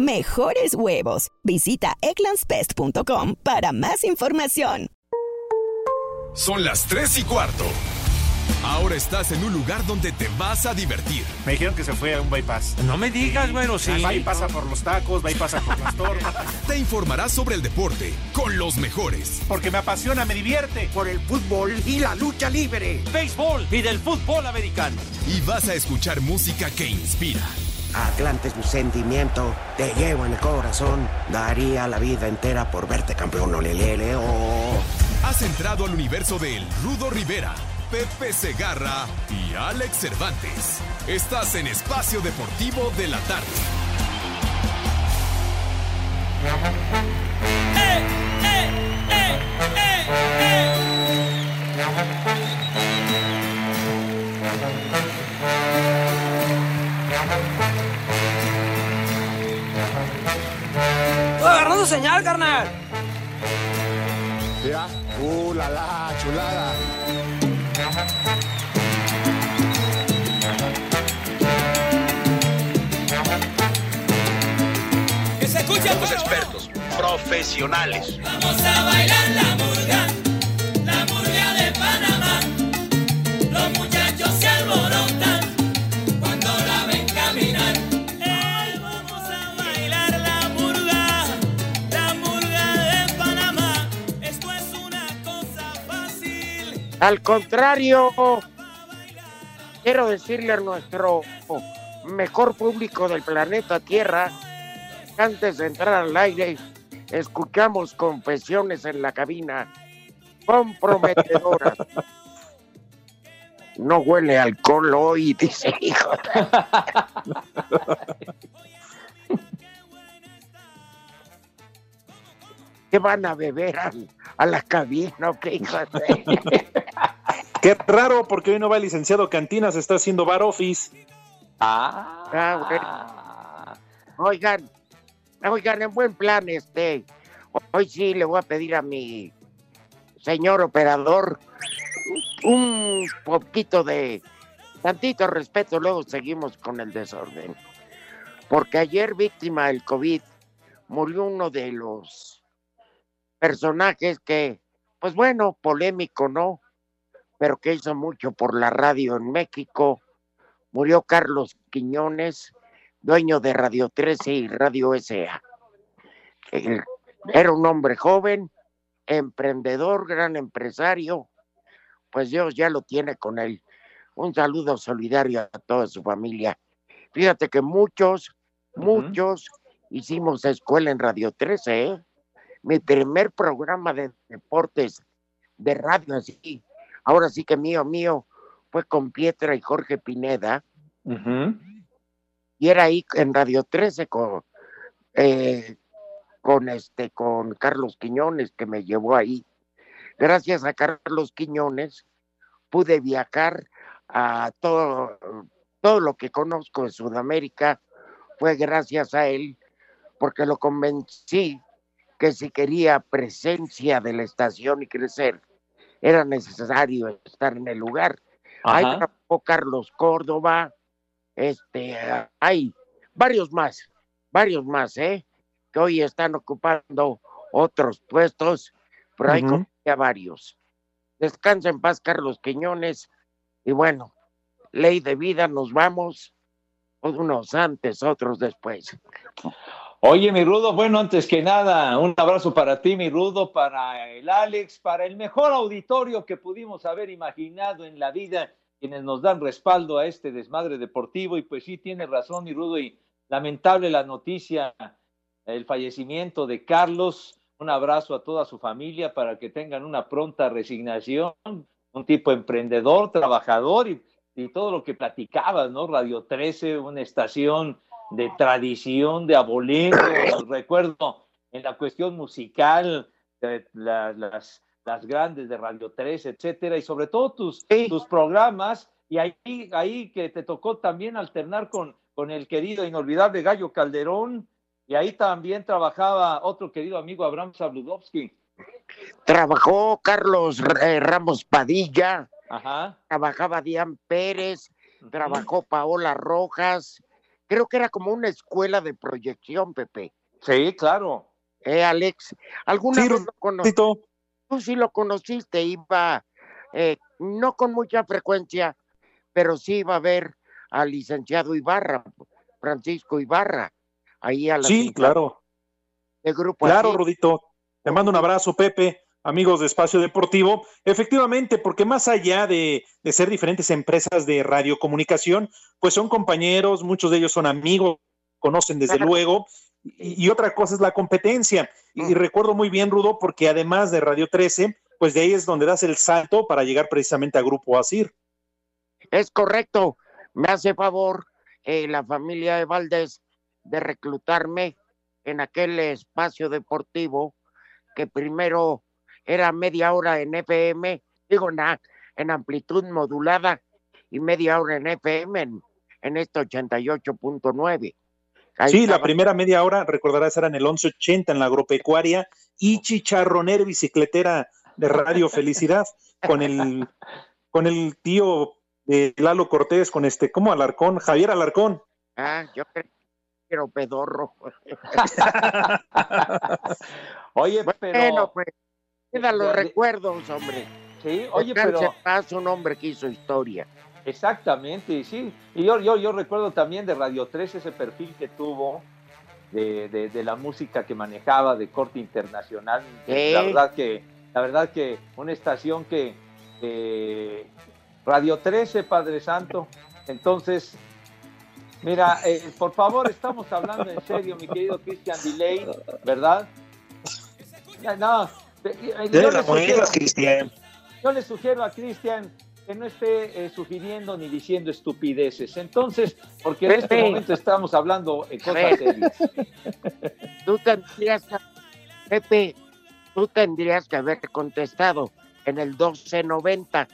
mejores huevos. Visita egglandsbest.com para más información. Son las 3 y cuarto. Ahora estás en un lugar donde te vas a divertir. Me dijeron que se fue a un bypass. No me digas, bueno, sí. Va y pasa por los tacos, va y pasa por las tortas. Te informarás sobre el deporte con los mejores. Porque me apasiona, me divierte. Por el fútbol y la lucha libre. Béisbol y del fútbol americano. Y vas a escuchar música que inspira. Atlante es mi sentimiento, te llevo en el corazón. Daría la vida entera por verte campeón, olelele, oh. Has entrado al universo de El Rudo Rivera, Pepe Segarra y Alex Cervantes. Estás en Espacio Deportivo de la Tarde. ¡Eh, eh, eh, agarrando señal, carnal. Mira, uh, la, la, chulada. Que se escuche el Somos expertos, profesionales. Vamos a bailar la murga, Al contrario, quiero decirle a nuestro mejor público del planeta Tierra, antes de entrar al aire, escuchamos confesiones en la cabina comprometedoras. No huele alcohol hoy, dice hijo. ¿Qué van a beber a, a la cabina? ¿Qué hijo de- Qué raro, porque hoy no va el licenciado Cantinas, está haciendo bar office. Ah, bueno. Oigan, oigan, en buen plan, este, hoy sí le voy a pedir a mi señor operador un poquito de tantito respeto, luego seguimos con el desorden. Porque ayer, víctima del COVID, murió uno de los personajes que, pues bueno, polémico, ¿no? Pero que hizo mucho por la radio en México. Murió Carlos Quiñones, dueño de Radio 13 y Radio SA. Era un hombre joven, emprendedor, gran empresario. Pues Dios ya lo tiene con él. Un saludo solidario a toda su familia. Fíjate que muchos, muchos hicimos escuela en Radio 13, ¿eh? Mi primer programa de deportes de radio así, ahora sí que mío, mío, fue con Pietra y Jorge Pineda. Y era ahí en Radio 13 con, eh, con este, con Carlos Quiñones, que me llevó ahí. Gracias a Carlos Quiñones pude viajar a todo, todo lo que conozco de Sudamérica, fue gracias a él, porque lo convencí que si quería presencia de la estación y crecer, era necesario estar en el lugar. Trabajó Carlos Córdoba, este, hay varios más, varios más, ¿eh? Que hoy están ocupando otros puestos, pero hay como ya varios. Descansa en paz, Carlos Quiñones. Y bueno, ley de vida, nos vamos. Unos antes, otros después. Oye, mi Rudo, bueno, antes que nada, un abrazo para ti, mi Rudo, para el Alex, para el mejor auditorio que pudimos haber imaginado en la vida, quienes nos dan respaldo a este desmadre deportivo. Y pues sí, tiene razón, mi Rudo, y lamentable la noticia, el fallecimiento de Carlos. Un abrazo a toda su familia para que tengan una pronta resignación. Un tipo emprendedor, trabajador y, y todo lo que platicabas, ¿no? Radio 13, una estación de tradición, de abolengo. Recuerdo en la cuestión musical, de la- las las grandes de Radio 3, etcétera, y sobre todo tus, tus programas, y ahí, ahí que te tocó también alternar con, con el querido inolvidable Gallo Calderón, y ahí también trabajaba otro querido amigo Abraham Sabludowski. Trabajó Carlos eh, Ramos Padilla, Ajá. trabajaba Diane Pérez, trabajó Paola Rojas. Creo que era como una escuela de proyección, Pepe. Sí, claro. Eh, Alex, ¿alguna Sí, vez lo conociste? Rudito. Tú sí lo conociste, iba, eh, no con mucha frecuencia, pero sí iba a ver al licenciado Ibarra, Francisco Ibarra, ahí a la Sí, claro. de grupo Claro, así. Rudito. Te mando un abrazo, Pepe, amigos de Espacio Deportivo. Efectivamente, porque más allá de, de ser diferentes empresas de radiocomunicación, pues son compañeros, muchos de ellos son amigos, conocen desde luego. Y, y otra cosa es la competencia. Y, Mm. y recuerdo muy bien, Rudo, porque además de Radio 13, pues de ahí es donde das el salto para llegar precisamente a Grupo Asir. Es correcto. Me hace favor eh, la familia de Valdés de reclutarme en aquel espacio deportivo que primero era media hora en FM, digo, na- en amplitud modulada y media hora en FM en, en este 88.9. Ahí Sí, la primera media hora, recordarás, era en el 1180 en la agropecuaria y chicharronera bicicletera de Radio Felicidad con el, con el tío de Lalo Cortés, con este, ¿cómo Alarcón? Javier Alarcón. Ah, yo creo pedorro. Oye, pero. Bueno, pues, quedan los recuerdos, hombre. Sí, oye, pero. paz, un hombre que hizo historia. Exactamente, y sí. Y yo, yo, yo recuerdo también de Radio 3 ese perfil que tuvo de, de- de la música que manejaba de corte internacional. Sí. La verdad que, la verdad que una estación que eh, Radio 13, Padre Santo. Entonces, mira, eh, por favor, estamos hablando en serio, mi querido Christian Delay, ¿verdad? No, no, eh, eh, yo le sugiero- Cristian. yo le sugiero a Cristian que no esté eh, sugiriendo ni diciendo estupideces. Entonces, porque en este momento estamos hablando en cosas Pepe. serias. Tú tendrías que, Pepe, tú tendrías que haber contestado en el 1290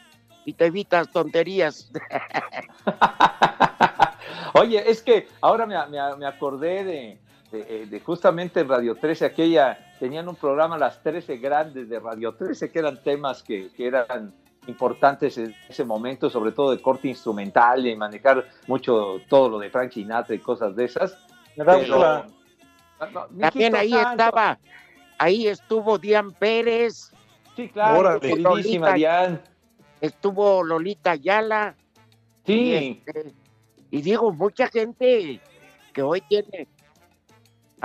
y te evitas tonterías. Oye, es que ahora me, me- me acordé de, de- eh, de justamente Radio 13, aquella, tenían un programa Las 13 Grandes de Radio 13, que eran temas que, que eran importantes en ese momento, sobre todo de corte instrumental y manejar mucho todo lo de Frank Sinatra y cosas de esas. Pero- la- No, También ahí santo. estaba, ahí estuvo Dian Pérez, Sí, claro, Órale. Lolita. Estuvo Lolita Ayala. Y, Sí, este, y digo, mucha gente que hoy tiene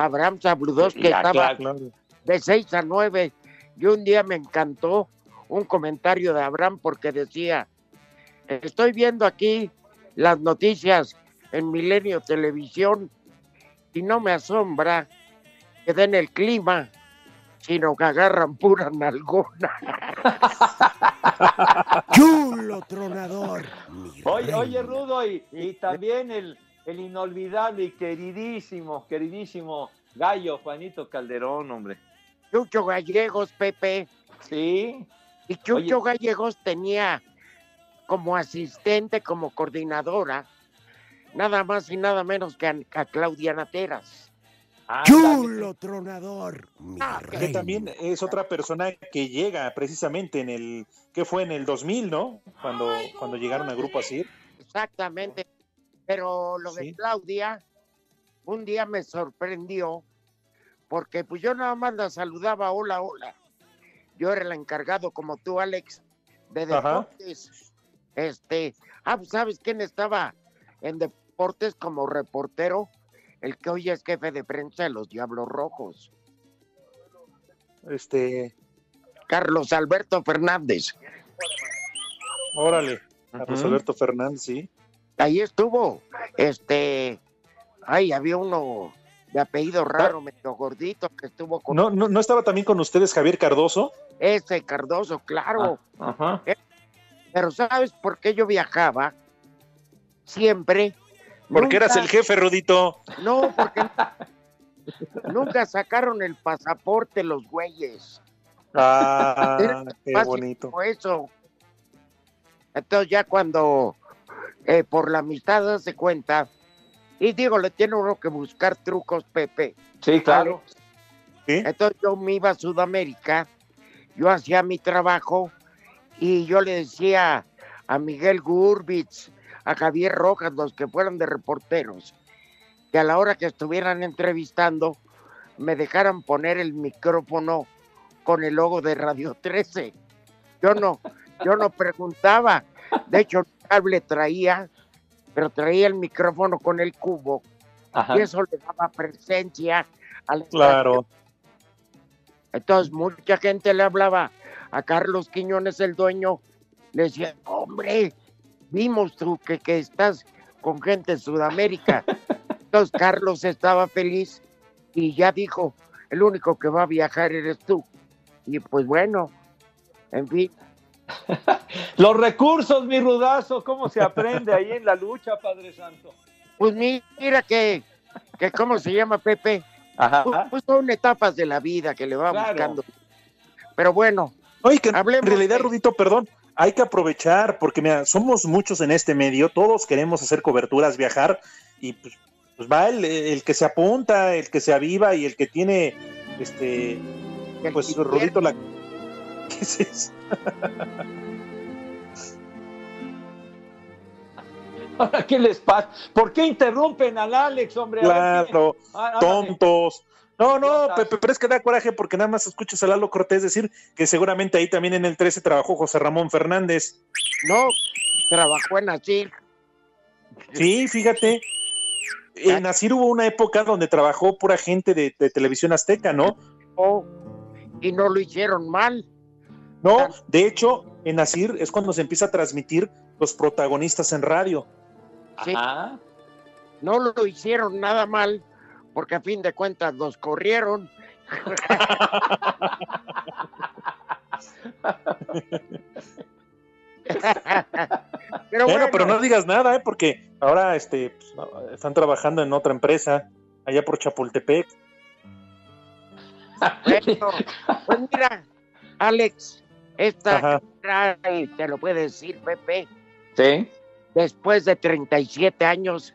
Abraham Zabludowski que Ya, estaba claro. de 6 a 9. Y un día me encantó un comentario de Abraham porque decía, estoy viendo aquí las noticias en Milenio Televisión y no me asombra que den el clima, sino que agarran pura nalgona. ¡Chulo tronador! Oye, oye, Rudo, y, y también el, el inolvidable y queridísimo, queridísimo gallo Juanito Calderón, hombre. Chucho Gallegos, Pepe. Sí, Y Chucho Oye. Gallegos tenía como asistente, como coordinadora, nada más y nada menos que a, a Claudia Nateras. ¡Chulo tronador! Mi Ah, Que también es otra persona que llega precisamente en el, que fue en el 2000, ¿no? Cuando, cuando llegaron a Grupo Asir. Exactamente. Pero lo Sí. de Claudia, un día me sorprendió, porque pues yo nada más la saludaba, hola, hola. Yo era el encargado, como tú, Alex, de Ajá. deportes. Este, ah, pues, ¿sabes quién estaba en deportes como reportero? El que hoy es jefe de prensa de los Diablos Rojos, Este, Carlos Alberto Fernández. órale, Carlos. Alberto Fernández, sí. Ahí estuvo, este, ay, había uno de apellido raro, medio gordito, que estuvo con ¿No, no, ¿No estaba también con ustedes Javier Cardoso? ese Cardoso, claro. ajá. Pero ¿sabes por qué yo viajaba? Siempre. Porque eras Nunca- el jefe, Rudito. No, porque nunca sacaron el pasaporte los güeyes. Ah, qué bonito. eso. Entonces ya cuando eh, por la amistad se cuenta, y digo, le tiene uno que buscar trucos, Pepe. Sí, claro. Entonces yo me iba a Sudamérica, yo hacía mi trabajo y yo le decía a Miguel Gurbitz, a Javier Rojas, los que fueran de reporteros, que a la hora que estuvieran entrevistando me dejaran poner el micrófono con el logo de Radio 13. Yo no, yo no preguntaba. De hecho, cable traía, pero traía el micrófono con el cubo Ajá. y eso le daba presencia al Claro. entonces mucha gente le hablaba a Carlos Quiñones, el dueño, le decía, hombre, vimos tú que, que estás con gente de Sudamérica. Entonces Carlos estaba feliz y ya dijo, el único que va a viajar eres tú. Y pues bueno, en fin, Los recursos, mi rudazo, ¿cómo se aprende ahí en la lucha, Padre Santo? pues mira que, que ¿cómo se llama Pepe? Ajá. Pues, pues son etapas de la vida que le va Claro. buscando. Pero bueno, Oye, que en Hablemos realidad, de- Rudito, perdón, hay que aprovechar, porque mira, somos muchos en este medio, todos queremos hacer coberturas, viajar, y pues, pues va el, el que se apunta, el que se aviva y el que tiene, este, el pues Rudito, la... ¿Qué es eso? Ahora, ¿qué les pasa? ¿Por qué interrumpen al Alex, hombre? Ver, Claro, ah, tontos. No, no. Pepe, pero es que da coraje porque nada más escuchas a Lalo Cortés decir que seguramente ahí también en el 13 trabajó José Ramón Fernández. No, trabajó en Asir. Sí, fíjate. En Asir hubo una época donde trabajó pura gente de, de televisión azteca, ¿no? Oh, y no lo hicieron mal. No, de hecho, en Asir es cuando se empieza a transmitir los protagonistas en radio. Sí. Ajá. No lo hicieron nada mal, porque a fin de cuentas los corrieron. pero bueno, bueno, pero no digas nada, ¿eh? porque ahora este, pues, están trabajando en otra empresa, allá por Chapultepec. bueno, pues mira, Alex, esta y te lo puede decir Pepe, Sí. después de 37 años,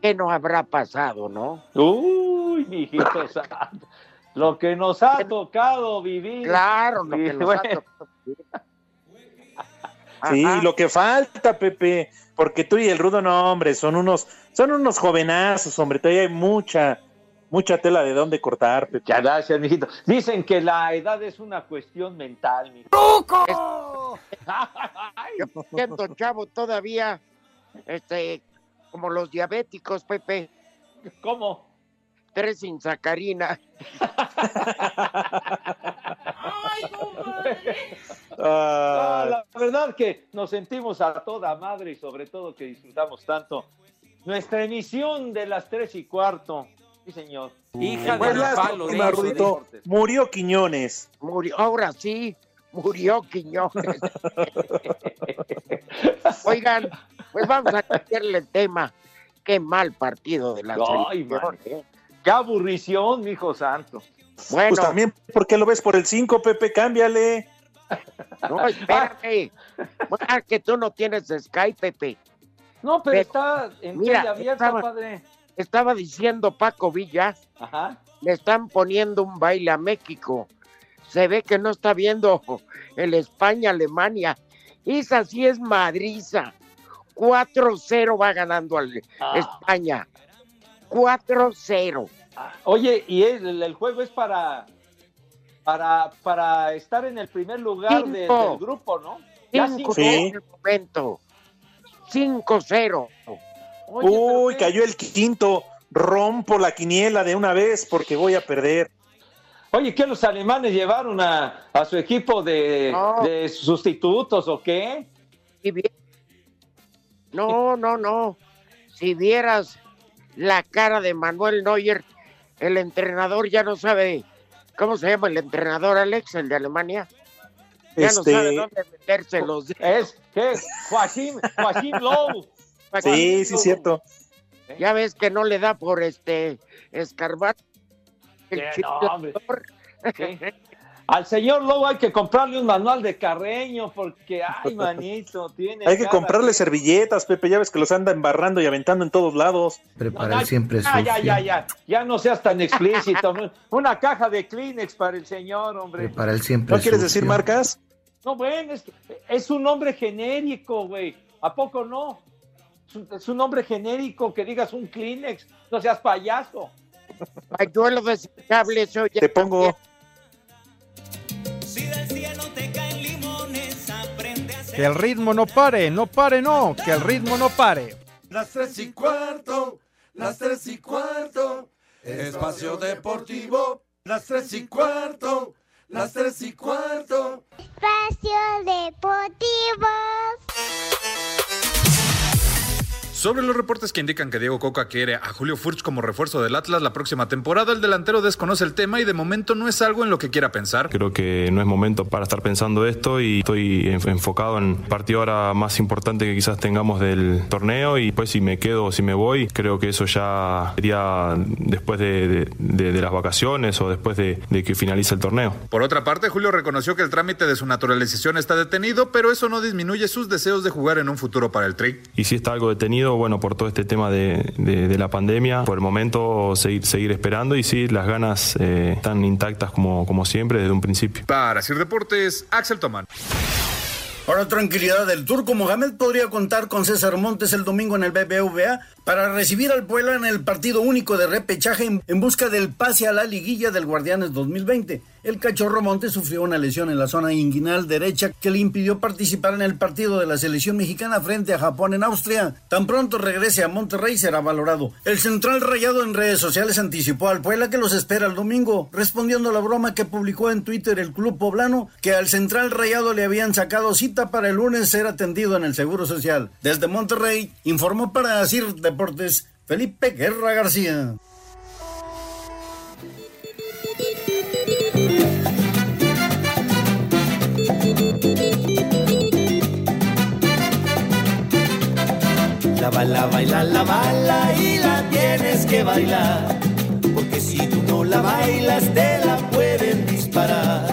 ¿qué no habrá pasado, no? Uy, mijito santo. Lo que nos ha tocado vivir. Claro, lo Sí, que nos ha tocado. Sí, Ajá. lo que falta, Pepe, porque tú y el Rudo, no, hombre, son unos, son unos jovenazos, hombre, todavía hay mucha, mucha tela de dónde cortar, Pepe. Muchas gracias, mijito. Dicen que la edad es una cuestión mental, mi. Yo siento chavo todavía, este, como los diabéticos, Pepe, ¿Cómo? tres sin sacarina. Ah, la verdad que nos sentimos a toda madre y sobre todo que disfrutamos tanto nuestra emisión de las tres y cuarto. Sí, señor. Hija pues del lástima, palo, de Rudito, murió Quiñones. Murió, ahora sí, murió Quiñones. Oigan, pues vamos a cambiarle el tema. Qué mal partido de la Ay, selección, man. ¿eh? Qué aburrición, mi hijo santo. Bueno, Pues también, ¿por qué lo ves por el 5, Pepe? Cámbiale. no, espérate. Bueno, ah, que tú no tienes Skype, Pepe. No, pero Pero, está en mira, tele abierta, estaba- padre. Estaba diciendo Paco Villa, Ajá. le están poniendo un baile a México. Se ve que no está viendo el España-Alemania. Esa sí es madriza. 4-0 va ganando al Ah. España. 4-0. Oye, y el, el juego es para, para para estar en el primer lugar de- del grupo, ¿no? Ya 5 cinco. Sí. en el momento. 5-0. Oye, Uy, cayó el quinto. Rompo la quiniela de una vez porque voy a perder. Oye, ¿qué los alemanes llevaron a, a su equipo de, No. de sustitutos o qué? Si vi- No, no, no. Si vieras la cara de Manuel Neuer, el entrenador ya no sabe. ¿Cómo se llama el entrenador, Alex, el de Alemania? Ya no sabe Este, dónde meterse los. Es que Joaquín, Joaquín Lowe. Sí, sí, cierto. Ya ves que no le da por este. El no. Sí. Al señor Lobo hay que comprarle un manual de Carreño porque, ay, manito, tiene. Hay que comprarle servilletas, Pepe, ya ves que los anda embarrando y aventando en todos lados. Preparar Ay, siempre ya, ya, ya, ya, ya no seas tan explícito. ¿no? Una caja de Kleenex para el señor, hombre. Preparar siempre ¿No quieres sucio. decir marcas? No, bueno, es, que es un nombre genérico, güey. ¿A poco no? Es un, nombre genérico que digas un Kleenex. No seas payaso. Pañuelo desechable, eso ya Te pongo. Si del cielo te caen limones, aprende a Que el ritmo no pare, no pare, no, que el ritmo no pare. Las tres y cuarto, las tres y cuarto, espacio deportivo, las tres y cuarto, las tres y cuarto. Espacio Deportivo. Sobre los reportes que indican que Diego Coca quiere a Julio Furch como refuerzo del Atlas la próxima temporada, el delantero desconoce el tema y de momento no es algo en lo que quiera pensar. Creo que no es momento para estar pensando esto y estoy en- enfocado en partido ahora más importante que quizás tengamos del torneo y pues si me quedo o si me voy, creo que eso ya sería después de, de- de- de las vacaciones o después de, de que finalice el torneo. Por otra parte, Julio reconoció que el trámite de su naturalización está detenido, pero eso no disminuye sus deseos de jugar en un futuro para el Tri. Y si está algo detenido, bueno, por todo este tema de, de- de la pandemia, por el momento seguir, seguir esperando y sí, las ganas eh, están intactas como, como siempre desde un principio. Para Sir Deportes, Axel Tomán. Para tranquilidad del turco, Mohamed podría contar con César Montes el domingo en el BBVA para recibir al Puebla en el partido único de repechaje en, en busca del pase a la liguilla del Guardianes 2020. El cachorro Montes sufrió una lesión en la zona inguinal derecha que le impidió participar en el partido de la selección mexicana frente a Japón en Austria. Tan pronto regrese a Monterrey será valorado. El central rayado en redes sociales anticipó al Puebla que los espera el domingo, respondiendo a la broma que publicó en Twitter el club poblano que al central rayado le habían sacado cita para el lunes ser atendido en el Seguro Social. Desde Monterrey informó para CIR Deportes Felipe Guerra García. La bala baila la bala y la tienes que bailar. Porque si tú no la bailas, te la pueden disparar.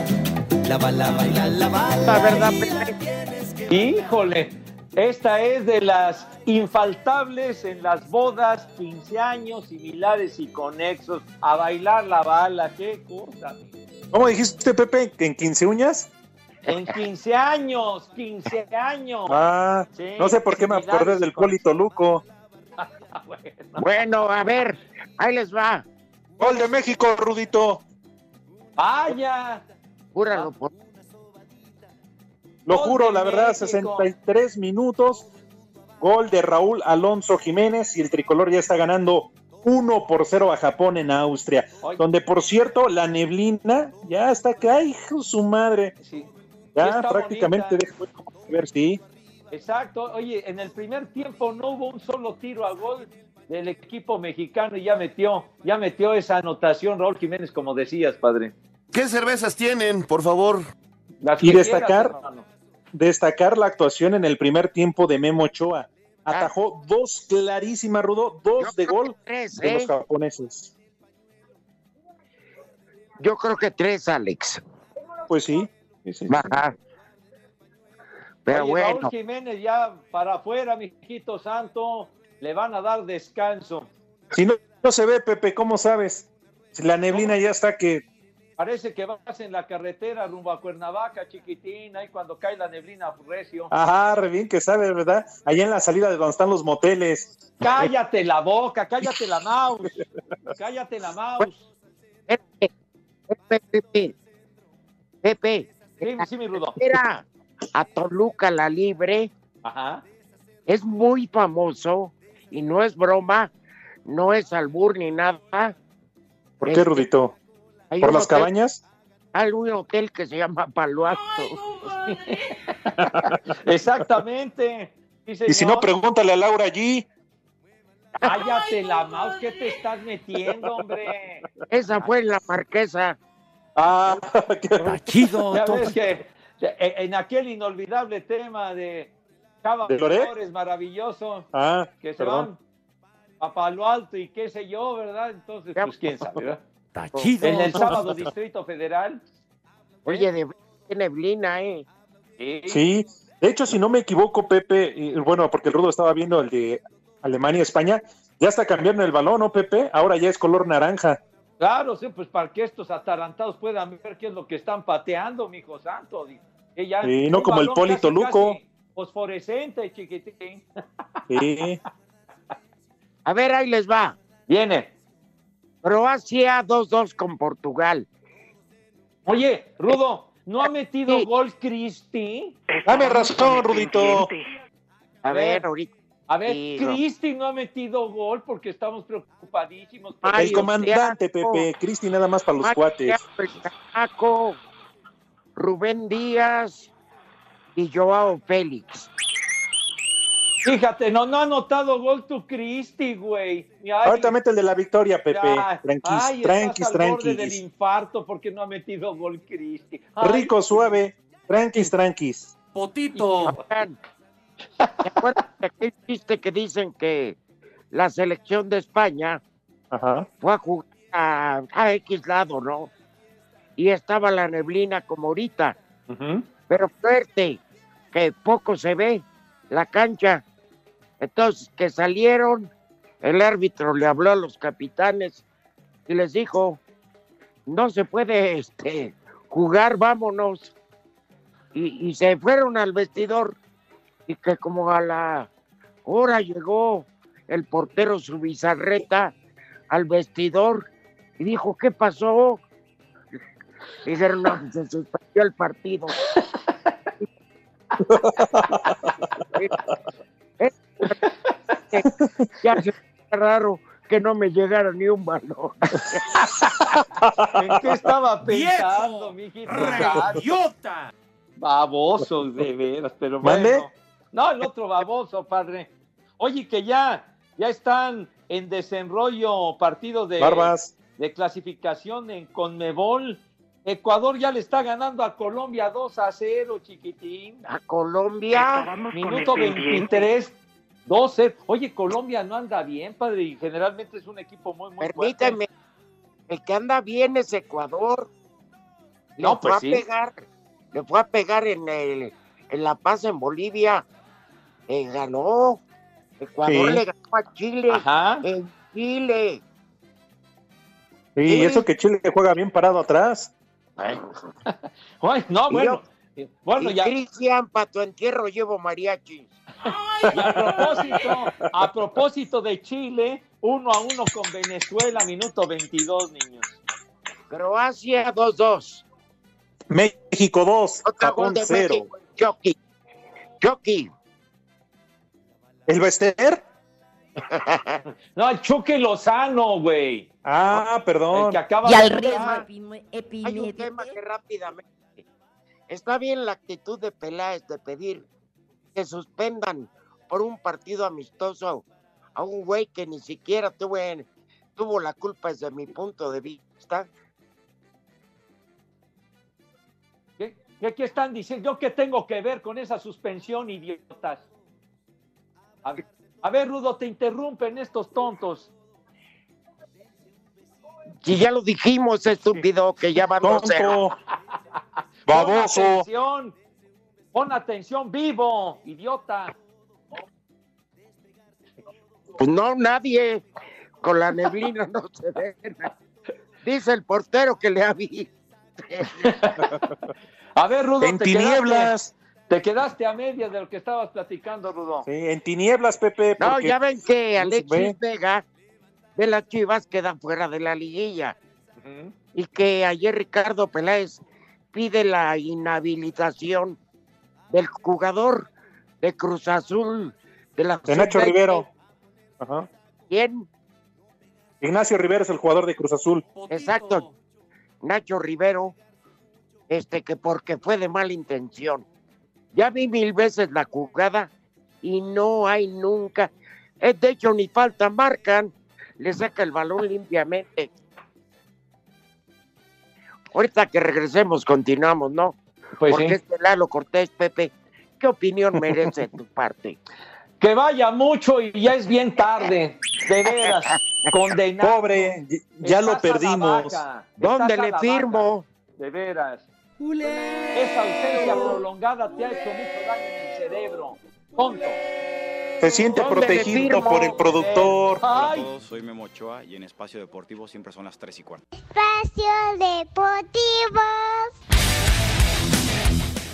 La bala baila la bala. La verdad, y la Pepe. tienes que Híjole, esta es de las infaltables en las bodas, 15 años, similares y conexos. A bailar la bala, qué cosa. ¿Cómo dijiste, Pepe? ¿Que en 15 uñas? En 15 años, 15 años. Ah, Sí, no sé por qué me acordé del Polito Luco. Bueno, a ver, ahí les va. Gol de México, Rudito. Vaya. Júralo por Lo juro, la verdad, México. 63 minutos. Gol de Raúl Alonso Jiménez y el tricolor ya está ganando 1 por 0 a Japón en Austria. Oye. Donde, por cierto, la neblina ya está acá, hijo su madre. Sí, Ya prácticamente bonita. dejó de ver, sí. exacto. Oye, en el primer tiempo no hubo un solo tiro a gol del equipo mexicano y ya metió, ya metió esa anotación Raúl Jiménez, como decías, padre. ¿Qué cervezas tienen, por favor? Las Y destacar- quieras. Destacar la actuación en el primer tiempo de Memo Ochoa. Atajó dos clarísimas, Rudo, dos Yo de gol tres, de los ¿eh? japoneses. Yo creo que tres, Alex. Pues sí. Sí, sí, sí. Ajá. Pero Oye, bueno, Raúl Jiménez ya para afuera, mijito santo, le van a dar descanso. Si no, no se ve, Pepe, ¿cómo sabes? Si la neblina ya está que Parece que vas en la carretera rumbo a Cuernavaca, chiquitín, ahí cuando cae la neblina recio. Ajá, re bien que sabe, ¿verdad? Allá en la salida de donde están los moteles. Cállate la boca, cállate la mouse. Cállate la mouse. Pepe, Pepe, Pepe, Pepe, Sí, sí, mi rudo. era a Toluca la libre, Ajá. es muy famoso y no es broma, no es albur ni nada. ¿Por qué, Este, Rudito? hay ¿Por un las hotel- cabañas? Hay un hotel que se llama Palo Alto. Exactamente. Sí, Y si no, pregúntale a Laura allí. Cállate la mouse, ¿qué te estás metiendo, hombre? Esa fue la marquesa. Ah, Chido. Ya todo. ves que en en aquel inolvidable tema de Chava ¿De Loret? Flores, maravilloso, ah, que se perdón. van a Palo Alto y qué sé yo, ¿verdad? Entonces, pues quién sabe, ¿verdad? Está chido. En el sábado Distrito Federal, Oye, de qué neblina, ¿eh? Sí, de hecho, si no me equivoco, Pepe, y, bueno, porque el Rudo estaba viendo el de Alemania-España, ya está cambiando el balón, ¿no, Pepe? Ahora ya es color naranja. Claro, sí, pues para que estos atarantados puedan ver qué es lo que están pateando, mijo santo. Que ya Sí, no como el Polito Luco. Fosforescente, chiquitín. Sí. A ver, ahí les va. Viene. Croacia 2-2 con Portugal. Oye, Rudo, ¿no ha metido gol Cristi? Dame razón, Rudito. A ver, ahorita. A ver, Sí, no. Cristi no ha metido gol porque estamos preocupadísimos. por- El comandante. Pepe. Cristi nada más para los Mario cuates. Chamaco, Rubén Díaz y Joao Félix. Fíjate, no, no ha anotado gol tu Cristi, güey. Ahorita mete el de la victoria, Pepe. ay, Tranquis, ay, tranquis, estás al borde del tranquis. infarto porque no ha metido gol Cristi. Rico, suave. Tranquis, tranquis. Potito. ¿Te acuerdas de aquel chiste que dicen que la selección de España Ajá. fue a jugar a, a X lado, ¿no? Y estaba la neblina como ahorita, pero fuerte, que poco se ve la cancha. Entonces, que salieron, el árbitro le habló a los capitanes y les dijo, no se puede este, jugar, vámonos. Y, y se fueron al vestidor y que como a la hora llegó el portero su bizarreta al vestidor y dijo, ¿qué pasó? Y dijeron, no, se suspendió el partido. ya se raro que no me llegara ni un balón. ¿En qué estaba pensando, mijito? ¡Idiota! Babosos, de veras, pero ¿Mande? bueno. No, el otro baboso, padre. Oye, que ya, ya están en desenrollo partido de, Barbas. de clasificación en Conmebol. Ecuador ya le está ganando a Colombia 2 a 0, chiquitín. A Colombia. Minuto 23, 12. Oye, Colombia no anda bien, padre, y generalmente es un equipo muy, muy fuerte. Permíteme, el que anda bien es Ecuador. Le No, fue pues a sí. pegar, le fue a pegar en el en La Paz en Bolivia. Eh, ganó. Ecuador Sí. le ganó a Chile Ajá. en Chile. Sí, Sí. eso que Chile juega bien parado atrás. Ay, no, Y bueno. Bueno, y ya. Cristian, para tu entierro llevo mariachi. Y a propósito, a propósito de Chile, uno a uno con Venezuela, minuto 22, niños. Croacia 2-2. México 2, Otra gol Japón de 0. México. Chucky. Chucky. ¿El Bester? No, el Chuque Lozano, güey. Ah, El perdón. que acaba Y al de riesgo Hay un tema que rápidamente. Está bien la actitud de Peláez de pedir que suspendan por un partido amistoso a un güey que ni siquiera tuvo, tuvo la culpa desde mi punto de vista. ¿Qué, qué- qué están diciendo? ¿Yo qué tengo que ver con esa suspensión, idiotas? A ver, a ver, Rudo, te interrumpen estos tontos. Si ya lo dijimos, estúpido, que ya van 2-0. Tonto. Pon Baboso. atención. Pon atención, vivo, idiota. Pues no, nadie. Con la neblina no se ve. Dice el portero que le ha visto. A ver, Rudo, En te tinieblas. Te quedaste a medias de lo que estabas platicando, Rudo. Sí, en tinieblas, Pepe. No, ya ven que Alexis ve. Vega de las Chivas queda fuera de la liguilla. Y que ayer Ricardo Peláez pide la inhabilitación del jugador de Cruz Azul de la De Nacho sub-20. Rivero. Ajá. ¿Quién? Ignacio Rivero es el jugador de Cruz Azul. Exacto. Nacho Rivero, este que porque fue de mala intención. Ya vi mil veces la jugada y no hay nunca. de hecho, ni falta marcan. Le saca el balón limpiamente. Ahorita que regresemos, continuamos, ¿no? Pues Porque sí. este Lalo Cortés, Pepe, ¿qué opinión merece tu parte? Que vaya mucho y ya es bien tarde. De veras. Condenado. Pobre, ya Estás lo perdimos. ¿Dónde le firmo? De veras. Esa ausencia prolongada te ha hecho mucho daño en el cerebro. Tonto. Se siente ¿Dónde le protegido por el productor. Hola a todos, soy Memo Ochoa y en Espacio Deportivo siempre son las 3 y cuarto. Espacio Deportivo.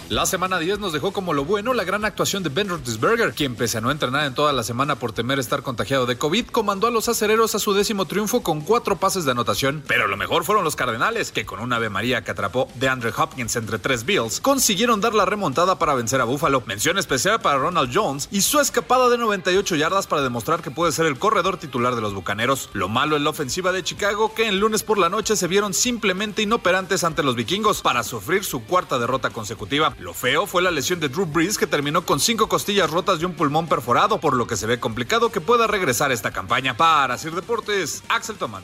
La semana 10 nos dejó como lo bueno la gran actuación de Ben Roethlisberger, quien pese a no entrenar en toda la semana por temer estar contagiado de COVID, comandó a los acereros a su décimo triunfo con cuatro pases de anotación. Pero lo mejor fueron los Cardenales, que con una Ave María que atrapó de Andre Hopkins entre tres Bills, consiguieron dar la remontada para vencer a Buffalo. Mención especial para Ronald Jones y su escapada de 98 yardas para demostrar que puede ser el corredor titular de los Bucaneros. Lo malo en la ofensiva de Chicago, que en lunes por la noche se vieron simplemente inoperantes ante los vikingos para sufrir su cuarta derrota consecutiva. Lo feo fue la lesión de Drew Brees, que terminó con cinco costillas rotas y un pulmón perforado, por lo que se ve complicado que pueda regresar esta campaña. Para Sir Deportes, Axel Tomán.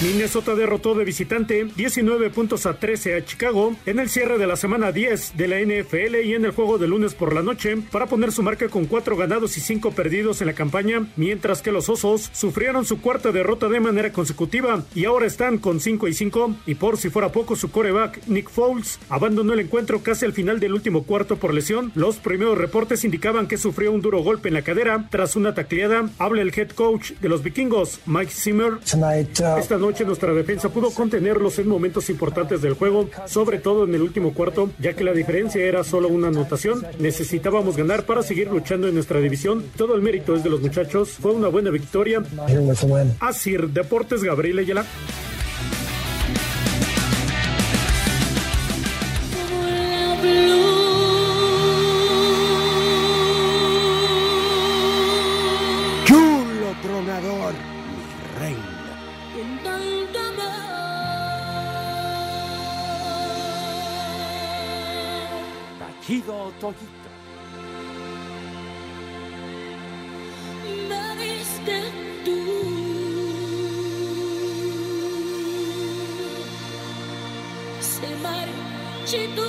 Minnesota derrotó de visitante 19 puntos a 13 a Chicago en el cierre de la semana 10 de la NFL y en el juego de lunes por la noche para poner su marca con cuatro ganados y cinco perdidos en la campaña, mientras que los Osos sufrieron su cuarta derrota de manera consecutiva y ahora están con 5 y 5 y por si fuera poco su coreback Nick Foles abandonó el encuentro casi al final del último cuarto por lesión. Los primeros reportes indicaban que sufrió un duro golpe en la cadera tras una tacleada. Habla el head coach de los vikingos, Mike Zimmer. Esta noche nuestra defensa pudo contenerlos en momentos importantes del juego, sobre todo en el último cuarto, ya que la diferencia era solo una anotación. Necesitábamos ganar para seguir luchando en nuestra división. Todo el mérito es de los muchachos. Fue una buena victoria. Asir Deportes Gabriel Ayala. Tachido Toyito. Me diste tú. Se marchitó.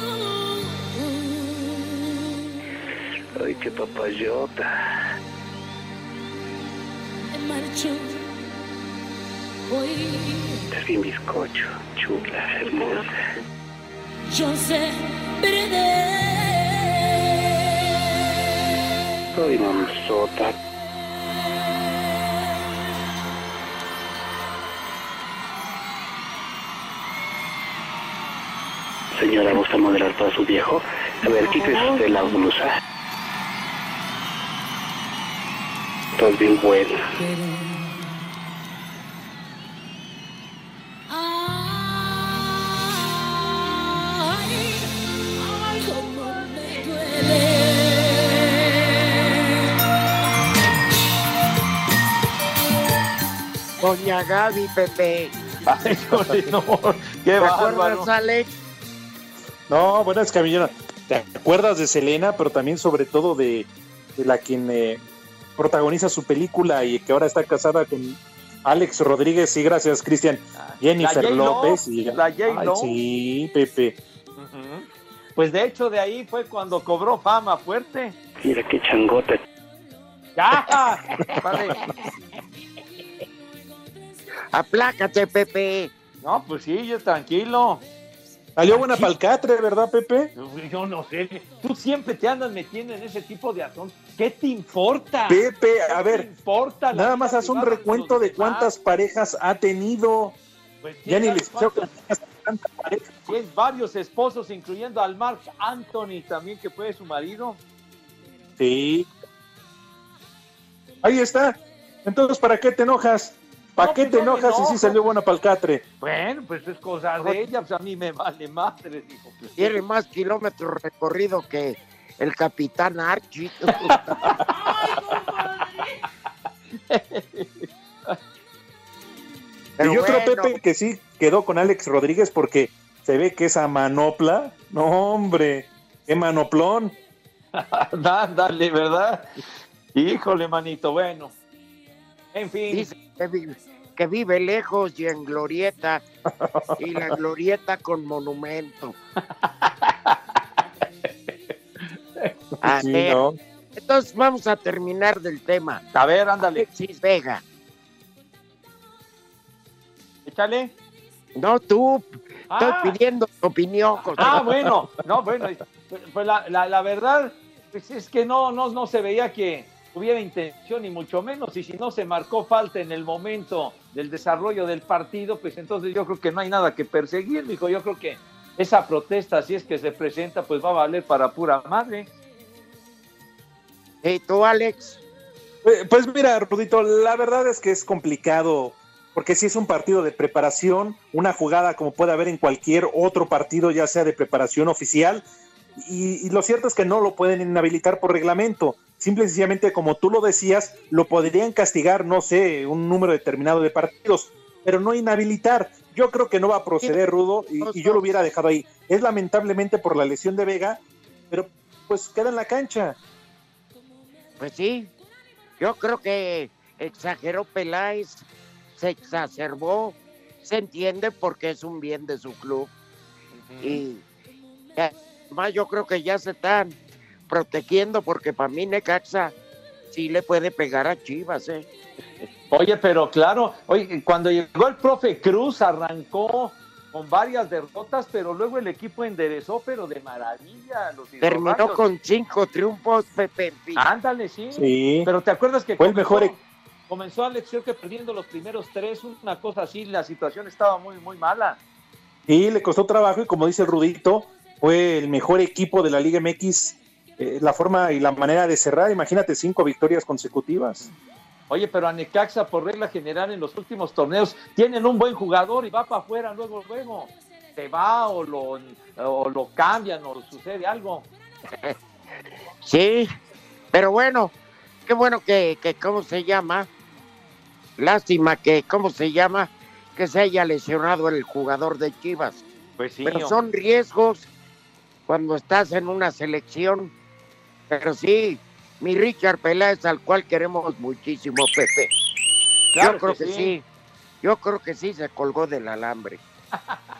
Ay, qué papayota. Me marchó. Hoy Es bien bizcocho, chula, hermosa. yo sé perder. Ay, mamazota. Señora, ¿gusta modelar para su viejo? A ver, quítese usted la blusa. Estás bien buena. Doña Gaby, Pepe. Ay, no, qué ¿Te acuerdas, Alex? No, buenas camilleras. ¿Te acuerdas de Selena, pero también sobre todo de, de la quien eh, protagoniza su película y que ahora está casada con Alex Rodríguez? Sí, gracias, Cristian. Jennifer J-Lo, López. Y, la. Ay, sí, Pepe. Pues de hecho de ahí fue cuando cobró fama fuerte. Mira qué changota. ¡Ya! Vale. Aplácate, Pepe. No, pues sí, yo tranquilo. Salió buena palcatre, ¿verdad, Pepe? Yo no sé. Tú siempre te andas metiendo en ese tipo de asuntos. ¿Qué te importa? Pepe, a ¿Qué te ver, importa nada más haz un recuento de cuántas parejas ha tenido. Pues, Ya ni ¿quién les sabe creo que cuántas? Tienes varios esposos, incluyendo al Mark Anthony también, que fue su marido. Sí. Ahí está. Entonces, ¿para qué te enojas? ¿Para No, qué pues te enojas si sí salió buena palcatre? Bueno, pues es cosa de ella, pues a mí me vale madre, dijo. Pues, Tiene más kilómetros recorrido que el capitán Archie. Pero y yo creo, bueno. Pepe, que sí quedó con Alex Rodríguez porque se ve que esa manopla, no hombre, qué manoplón. Ándale, ¿verdad? Híjole, manito, bueno. En fin. Dice que vive, que vive lejos y en glorieta. Y la glorieta con monumento. A Sí, ver, ¿no? Entonces vamos a terminar del tema. A ver, ándale. Alexis Vega. Échale. No tú. Ah. Estoy pidiendo opinión. José. Ah, bueno, no, bueno, pues la, la, la verdad pues es que no, no, no se veía que hubiera intención ni mucho menos, y si no se marcó falta en el momento del desarrollo del partido, pues entonces yo creo que no hay nada que perseguir, dijo, yo creo que esa protesta, si es que se presenta, pues va a valer para pura madre. ¿Y tú, Alex? Eh, Pues mira, Rudito, la verdad es que es complicado, porque si es un partido de preparación, una jugada como puede haber en cualquier otro partido, ya sea de preparación oficial, y, y lo cierto es que no lo pueden inhabilitar por reglamento. Simple y sencillamente, como tú lo decías, lo podrían castigar, no sé, un número determinado de partidos, pero no inhabilitar. Yo creo que no va a proceder, Rudo, y, y yo lo hubiera dejado ahí. Es lamentablemente por la lesión de Vega, pero pues queda en la cancha. Pues sí, yo creo que exageró Peláez, se exacerbó, se entiende porque es un bien de su club. Y además yo creo que ya se están protegiendo porque para mí Necaxa sí le puede pegar a Chivas, ¿eh? Oye, pero claro, oye, cuando llegó el profe Cruz arrancó con varias derrotas, pero luego el equipo enderezó, pero de maravilla. Los Terminó con cinco triunfos, Pepe. Ándale, sí. Sí. Pero te acuerdas que Fue el comenzó, mejor e- comenzó Alex creo que perdiendo los primeros tres, una cosa así, la situación estaba muy, muy mala. Sí, le costó trabajo y como dice el Rudito, fue el mejor equipo de la Liga MX. Eh, la forma y la manera de cerrar, imagínate, cinco victorias consecutivas. Oye, pero a Necaxa, por regla general, en los últimos torneos, tienen un buen jugador y va para afuera luego, luego. Se va o lo, o lo cambian o sucede algo. Sí, pero bueno, qué bueno que, que, ¿cómo se llama? Lástima que, ¿cómo se llama? Que se haya lesionado el jugador de Chivas. Pues sí. Pero son riesgos cuando estás en una selección. Pero sí, mi Richard Peláez, al cual queremos muchísimo, Pepe. Claro Yo creo que que, sí. sí. Yo creo que sí se colgó del alambre.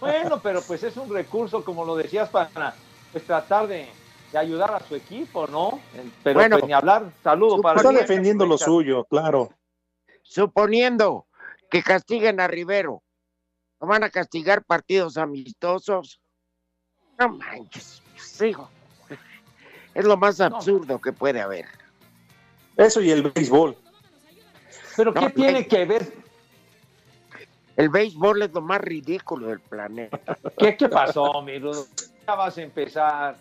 Bueno, pero pues es un recurso, como lo decías, para pues, tratar de, de ayudar a su equipo, ¿no? Pero Bueno, pues, ni hablar. Saludo para Está defendiendo lo suyo, claro. Suponiendo que castiguen a Rivero, ¿no van a castigar partidos amistosos? No manches, hijo. Es lo más absurdo que puede haber. Eso y el béisbol. Pero No, ¿qué tiene que ver? El béisbol es lo más ridículo del planeta. ¿Qué, qué pasó, mi Rudo? Ya vas a empezar.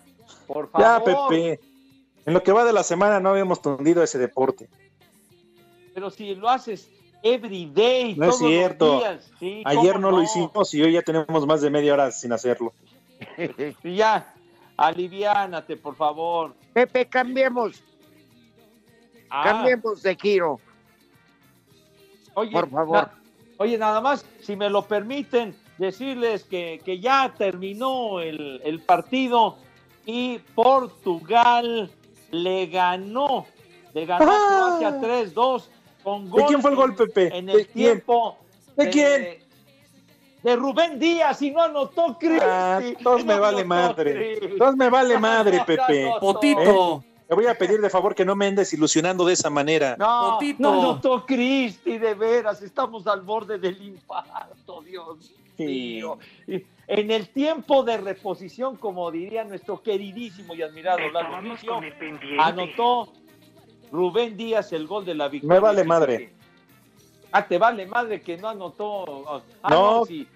Por Ya, favor. Pepe. En lo que va de la semana no habíamos tundido ese deporte. Pero si lo haces every day, No es todos los cierto. días, sí, Ayer ¿cómo no, lo hicimos y hoy ya tenemos más de media hora sin hacerlo. Y ya, aliviánate, por favor. Pepe, cambiemos, Ah, cambiemos de giro. oye, por favor. na- oye, nada más, si me lo permiten, decirles que, que ya terminó el, el partido y Portugal le ganó, le ganó a Croacia 3-2 con gol ¿De quién fue el gol, en- Pepe? en ¿De el quién? tiempo ¿De quién? De Rubén Díaz y no anotó Cristi. Ah, todos me No vale madre. Cristi. Todos me vale No, madre, no, Pepe. no, Potito. ¿Eh? Te voy a pedir de favor que no me andes ilusionando de esa manera. No, Potito. no anotó Cristi, de veras, estamos al borde del infarto, Dios Sí. mío. Y En el tiempo de reposición, como diría nuestro queridísimo y admirado Lalo Vicio, anotó Rubén Díaz el gol de la victoria. Me vale madre. Ah, te vale madre que no anotó. Ah, No. sí.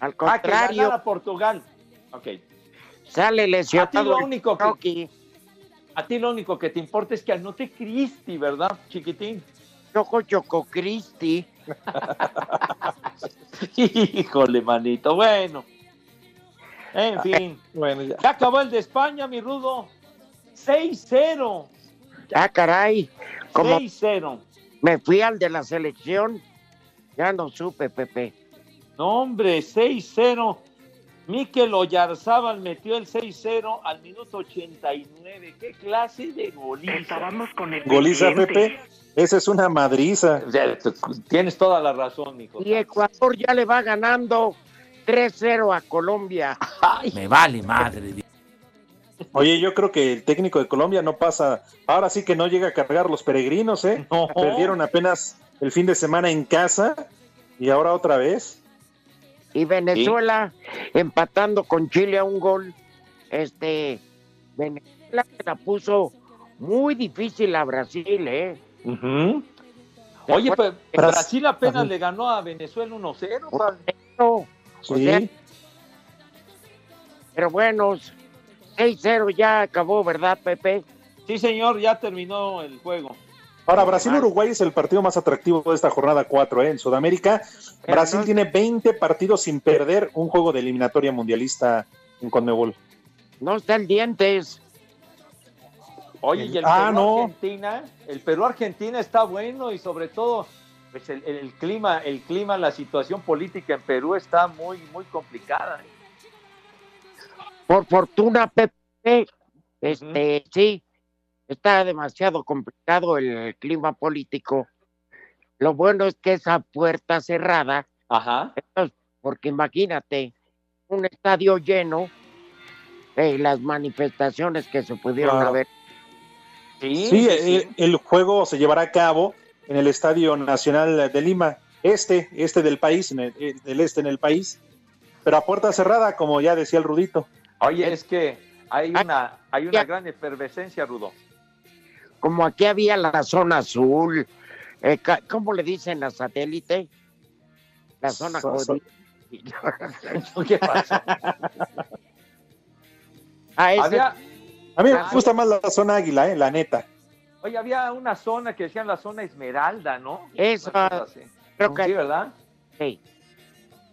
Al Ah, que contrario, ganara Portugal. Ok. sale A ti lesionado. lo único que, a ti lo único que te importa es que anote Cristi, ¿verdad, chiquitín? Choco Choco Cristi. Híjole, manito. Bueno. En fin. Bueno, ya. Ya acabó el de España, mi rudo. 6-0. Ah, caray. Como 6-0. me fui al de la selección, ya no supe, Pepe. No, hombre, 6-0. Mikel Oyarzábal metió el 6-0 al minuto 89. ¿Qué clase de goliza? Goliza, Pepe. Esa es una madriza. Tienes toda la razón, mijo. Y Ecuador ya le va ganando 3-0 a Colombia. Me vale madre. Oye, yo creo que el técnico de Colombia no pasa. Ahora sí que no llega a cargar los peregrinos, ¿eh? No. Perdieron apenas el fin de semana en casa y ahora otra vez. Y Venezuela empatando con Chile a un gol. Este, Venezuela se la puso muy difícil a Brasil, ¿eh? Ujú. Oye, pero Brasil apenas le ganó a Venezuela 1-0. padre. No, o Sí. pero bueno, 6-0 ya acabó, ¿verdad, Pepe? Sí, señor, ya terminó el juego. Ahora, Brasil-Uruguay es el partido más atractivo de esta jornada 4 ¿eh? en Sudamérica. Brasil tiene 20 partidos sin perder un juego de eliminatoria mundialista en Conmebol. No está el dientes. Oye, y el Ah, no. Perú-Argentina, el Perú-Argentina está bueno y sobre todo, pues el, el clima, el clima, la situación política en Perú está muy, muy complicada. Por fortuna, Pepe, este, sí, está demasiado complicado el clima político. Lo bueno es que esa puerta cerrada, Ajá. entonces, porque imagínate, un estadio lleno, eh, las manifestaciones que se pudieron Claro. haber. Sí, Sí, el, el juego se llevará a cabo en el Estadio Nacional de Lima, este, este del país, en el, el- del este en el país, pero a puerta cerrada, como ya decía el Rudito. Oye, es que hay una, hay una gran efervescencia, Rudo. Como aquí había la zona azul, eh, ¿cómo le dicen a satélite? La zona So- so- jodida. ¿Qué ese- Había, A mí me gusta más la zona águila, eh, la neta. oye, había una zona que decían la zona Esmeralda, ¿no? Esa, creo que Sí, ¿verdad? sí.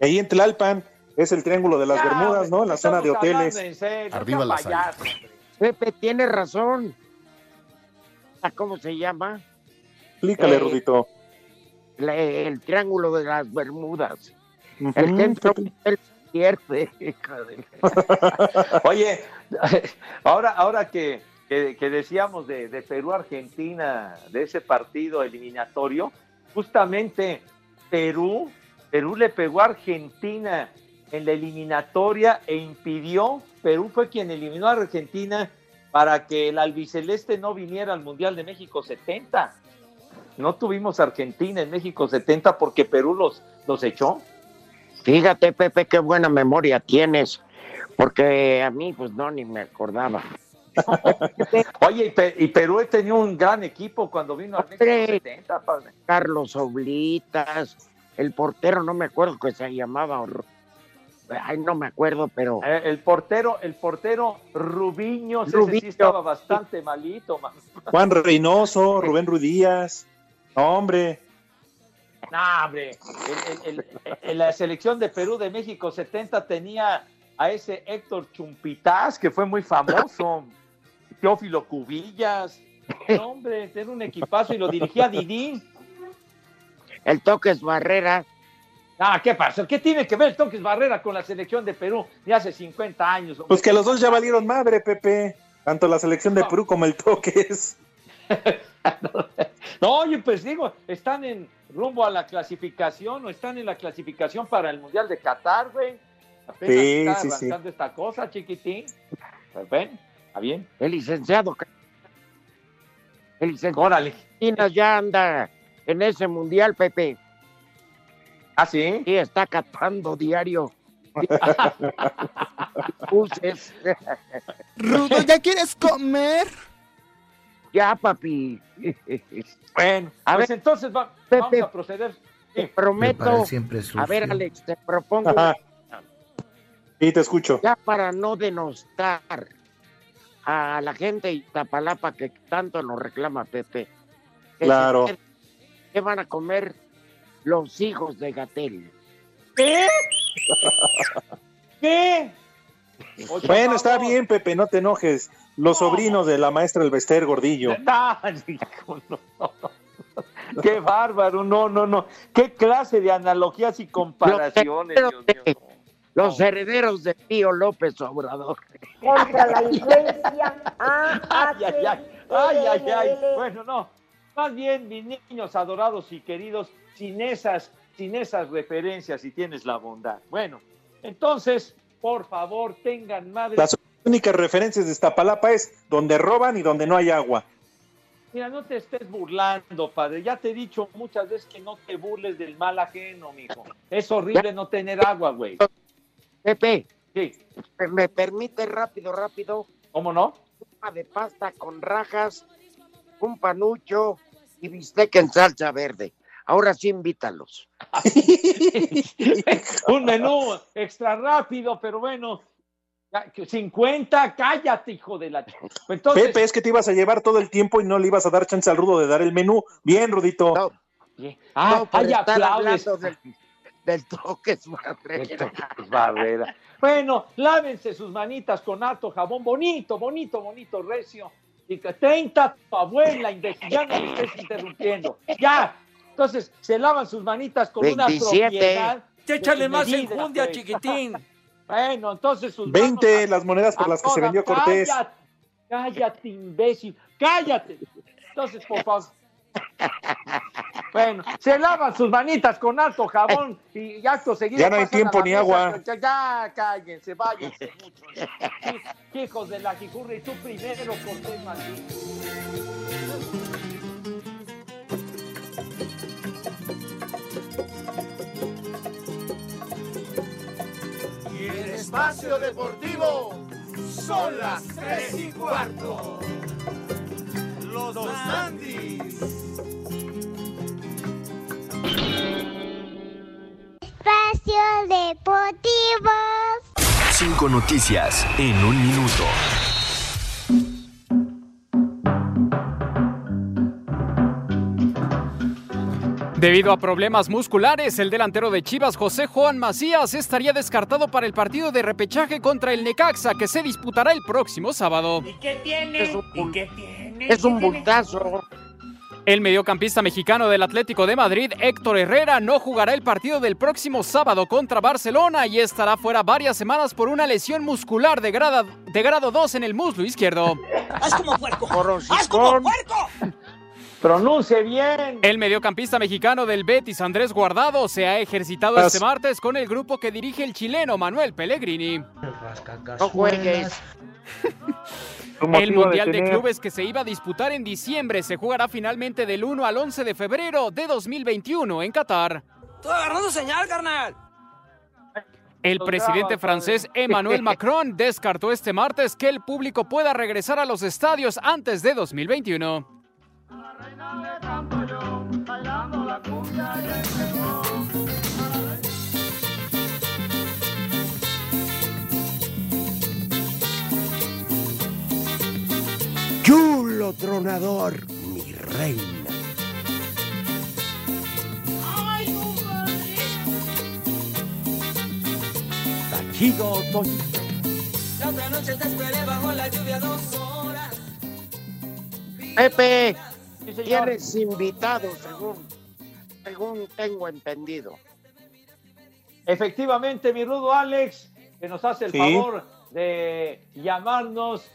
Ahí en Tlalpan es el Triángulo de las Ya, Bermudas, ¿no? La zona de hoteles. en serio, Arriba las. Pepe tiene razón. ¿Cómo se llama? Explícale, Eh, Rudito. La- el Triángulo de las Bermudas. El centro Pepe. el pierde. Oye, ahora, ahora que, que- que decíamos de, de Perú-Argentina, de ese partido eliminatorio, justamente Perú, Perú le pegó a Argentina en la eliminatoria e impidió, Perú fue quien eliminó a Argentina para que el albiceleste no viniera al Mundial de México 70. No tuvimos Argentina en México 70 porque Perú los, los echó. Fíjate, Pepe, qué buena memoria tienes. Porque a mí, pues no, ni me acordaba. Oye, y, Pe- y Perú tenía un gran equipo cuando vino al México Hombre. 70, padre. Carlos Oblitas, el portero, no me acuerdo que se llamaba. Ay, no me acuerdo, pero. Eh, el portero, el portero Rubiño, ese sí estaba bastante malito, man. Juan Reynoso, Rubén Rudías. No, hombre. No, hombre, el- el- el- el- la selección de Perú de México 70 tenía a ese Héctor Chumpitaz, que fue muy famoso, Teófilo Cubillas, no, hombre, era un equipazo y lo dirigía Didi. El Toques Barrera. Ah, ¿qué pasa? ¿Qué tiene que ver el Toques Barrera con la selección de Perú de hace 50 años? hombre? Pues que los dos ya valieron madre, Pepe. Tanto la selección de Perú como el Toques. No, oye, pues digo, están en rumbo a la clasificación o están en la clasificación para el Mundial de Qatar, güey. Apenas Sí, está sí, sí. avanzando esta cosa, chiquitín. Pues ven, está bien. El licenciado. El licenciado Órale. Ya anda en ese mundial, Pepe. ¿Ah, sí? Sí, está catando diario. Buses. Rudo, ¿ya quieres comer? ya, papi. Bueno, A pues ver, entonces va- Pepe. vamos a proceder. Te prometo. siempre A ver, Alex, te propongo Ajá. Sí, te escucho. ya para no denostar a la gente de Iztapalapa que tanto nos reclama Pepe. que Claro. ¿Qué van a comer los hijos de Gatel? ¿Qué? ¿Qué? Oye, Bueno, está bien, Pepe, no te enojes. Los sobrinos de la maestra Elvester Gordillo. No, hijo, no. Qué bárbaro, no, no, no. ¿Qué clase de analogías y comparaciones, Los Dios mío? Los herederos de Pío López Obrador. Contra la influencia. A, Ay, ay, ay, ay, ay. Bueno, no. Más bien, mis niños adorados y queridos, sin esas, sin esas referencias, si tienes la bondad. Bueno, entonces, por favor, tengan madre. Las únicas referencias de Iztapalapa es donde roban y donde no hay agua. Mira, no te estés burlando, padre. Ya te he dicho muchas veces que no te burles del mal ajeno, mijo. Es horrible no tener agua, güey. Pepe, Sí, ¿me permite rápido, rápido? ¿cómo no? Una de pasta con rajas, un panucho y bistec en salsa verde. Ahora sí invítalos. Un menú extra rápido, pero bueno. ya que 50, cállate, hijo de la. Entonces, Pepe, es que te ibas a llevar todo el tiempo y no le ibas a dar chance al Rudo de dar el menú. Bien, Rudito. ah, no, por ay, estar aplaudes. del, del toques Barrera. Barrera. Bueno, lávense sus manitas con harto jabón, bonito, bonito, bonito, recio. Y que tenta tu abuela, ya no me estés interrumpiendo. Ya. Entonces, se lavan sus manitas con una 27. propiedad. Échale más enjundia, pues. chiquitín. Bueno, entonces sus 20 manos a- las monedas por las que se vendió Cortés. Cállate, cállate, imbécil, cállate. Entonces, por favor. Bueno, se lavan sus manitas con alto jabón y acto seguido. Ya no hay tiempo ni mesa. agua. Ya, ya, cállense, váyanse mucho. Hi- Hijos de la jicurra y tú primero, Cortés maldito. Espacio deportivo son las tres y cuarto. Los dos Andis. Espacio Deportivo. Cinco noticias en un minuto. Debido a problemas musculares, el delantero de Chivas, José Juan Macías, estaría descartado para el partido de repechaje contra el Necaxa, que se disputará el próximo sábado. ¿Qué tiene? Es un, Es un bultazo. El mediocampista mexicano del Atlético de Madrid, Héctor Herrera, no jugará el partido del próximo sábado contra Barcelona y estará fuera varias semanas por una lesión muscular de, grada- de grado 2 en el muslo izquierdo. ¡Haz como puerco! ¡Haz como puerco! Pronuncie bien. El mediocampista mexicano del Betis, Andrés Guardado, se ha ejercitado Pas- este martes con el grupo que dirige el chileno Manuel Pellegrini. No juegues. El Mundial de, Clubes que se iba a disputar en diciembre se jugará finalmente del 1 al 11 de febrero de 2021 en Qatar. Estoy agarrando señal, carnal. El presidente francés. Emmanuel Macron descartó este martes que el público pueda regresar a los estadios antes de 2021. Chulo tronador, mi reina. Tachido, Toñito. La otra noche te esperé bajo la lluvia dos horas. Pepe, Sí, señor. tienes invitados, según, según tengo entendido. Efectivamente, mi rudo Alex, que nos hace el Sí. favor de llamarnos.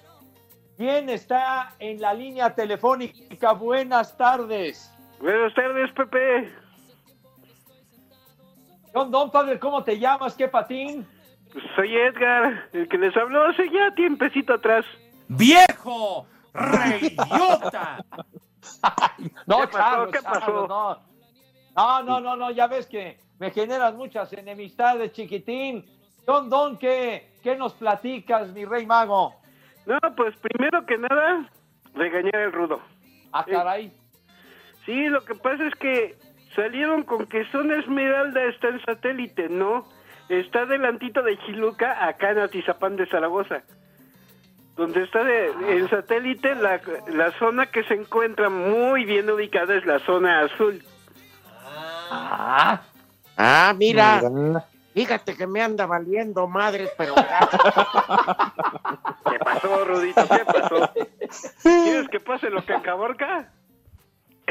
¿Quién está en la línea telefónica? Buenas tardes. Buenas tardes, Pepe. Don, don padre, ¿cómo te llamas? ¿Qué patín? Soy Edgar, el que les habló hace ya tiempecito atrás. ¡Viejo! ¡Reyota! No, ¿Qué pasó? Charlos, ¿Qué pasó? No. No, no, no, no, ya ves que me generas muchas enemistades, chiquitín. Don, don, ¿qué, qué nos platicas, mi rey mago? No, pues primero que nada, regañar al rudo. Ah, caray. Sí, lo que pasa es que salieron con que Zona Esmeralda está en satélite, ¿no? Está delantito de Chiluca, acá en Atizapán de Zaragoza. Donde está de- en satélite, la, la zona que se encuentra muy bien ubicada es la zona azul. Ah, Ah, mira, Mira. fíjate que me anda valiendo madres, pero ¿Qué pasó, Rudito? ¿Qué pasó? ¿Quieres que pase lo que acaborca?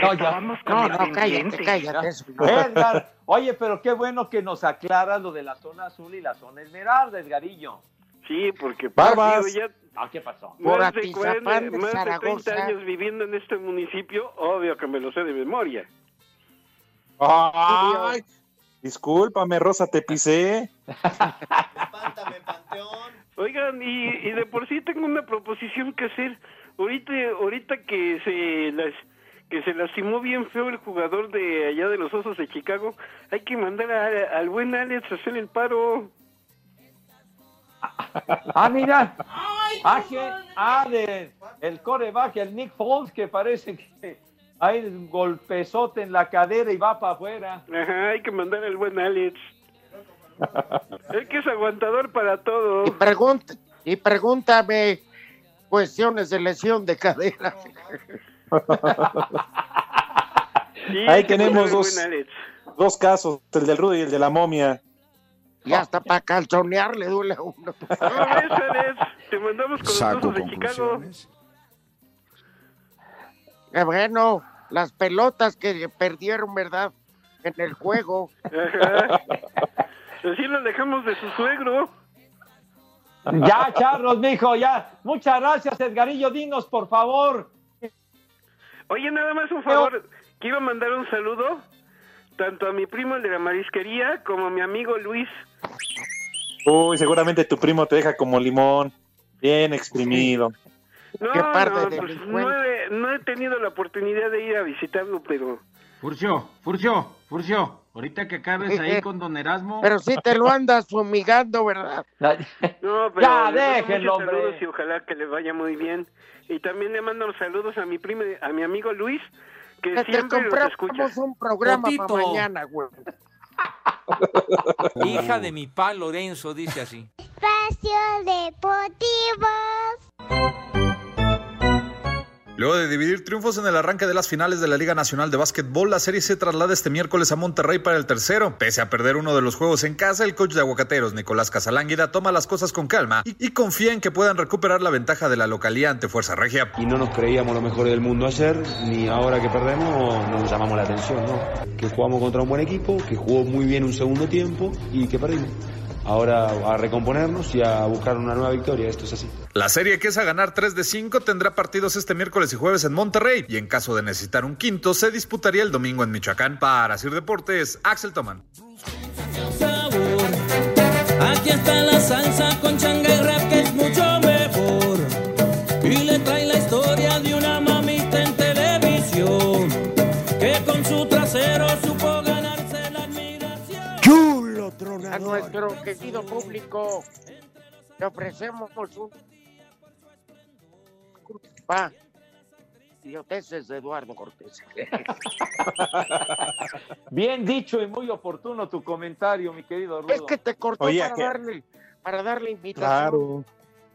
no, ya. no, no, cállate. Edgar, oye, pero qué bueno que nos aclaras lo de la zona azul y la zona esmeralda, Edgarillo. Sí, porque digo, ya ¿qué pasó? Por más de, Atizapán 40, de más de 30 Zaragoza. años viviendo en este municipio, obvio que me lo sé de memoria. Ay, discúlpame, Rosa, te pisé. Oigan, y, y de por sí tengo una proposición que hacer. ahorita, ahorita que se las que se lastimó bien feo el jugador de allá de los Osos de Chicago, hay que mandar a- al buen Alex a hacer el paro. Ah, mira. Que- ah, de, el coreback, el Nick Foles, que parece que hay un golpezote en la cadera y va para afuera. Ajá, hay que mandar al buen Alex. Es que es aguantador para todo. Y, pregunta, y pregúntame cuestiones de lesión de cadera. Sí, Ahí tenemos dos, dos casos, el del Rudo y el de la momia. Y hasta para calzonear le duele a uno. Te mandamos con Saco de Chicago. Qué bueno, las pelotas que perdieron, ¿verdad? En el juego. Ajá. Así lo dejamos de su suegro. Ya, Charlos, mijo, ya. Muchas gracias, Edgarillo. Dinos, por favor. Oye, nada más un favor. Quiero mandar un saludo tanto a mi primo el de la marisquería como a mi amigo Luis. Uy, seguramente tu primo te deja como limón, bien exprimido. No, Qué no, pues, no, he, no he tenido la oportunidad de ir a visitarlo, pero... Furcio, Furcio, Furcio, ahorita que acabes ahí con don Erasmo. Pero si te lo andas fumigando, ¿verdad? No, pero Ya, déjenlo, muchos hombre. saludos y ojalá que le vaya muy bien. Y también le mando saludos a mi primo, a mi amigo Luis, que Que siempre los escucha. compramos un programa para mañana, güey. Hija de mi pa Lorenzo, dice así. Espacio Deportivo. Luego de dividir triunfos en el arranque de las finales de la Liga Nacional de Básquetbol, la serie se traslada este miércoles a Monterrey para el tercero. Pese a perder uno de los juegos en casa, el coach de Aguacateros, Nicolás Casalánguida, toma las cosas con calma y, y confía en que puedan recuperar la ventaja de la localía ante Fuerza Regia. y no nos creíamos lo mejor del mundo ayer, ni ahora que perdemos nos llamamos la atención, ¿no? Que jugamos contra un buen equipo, que jugó muy bien un segundo tiempo y que perdimos. Ahora a recomponernos y a buscar una nueva victoria, esto es así. La serie que es a ganar 3 de 5 tendrá partidos este miércoles y jueves en Monterrey y en caso de necesitar un quinto se disputaría el domingo en Michoacán. Para Sir Deportes, Axel Toman. Aquí está la salsa con changa y rap A nuestro querido público le ofrecemos un pa idioteces de Eduardo Cortés. Bien dicho y muy oportuno tu comentario, mi querido Rudo. Es que te cortó Oye, para que- darle para darle invitación Claro.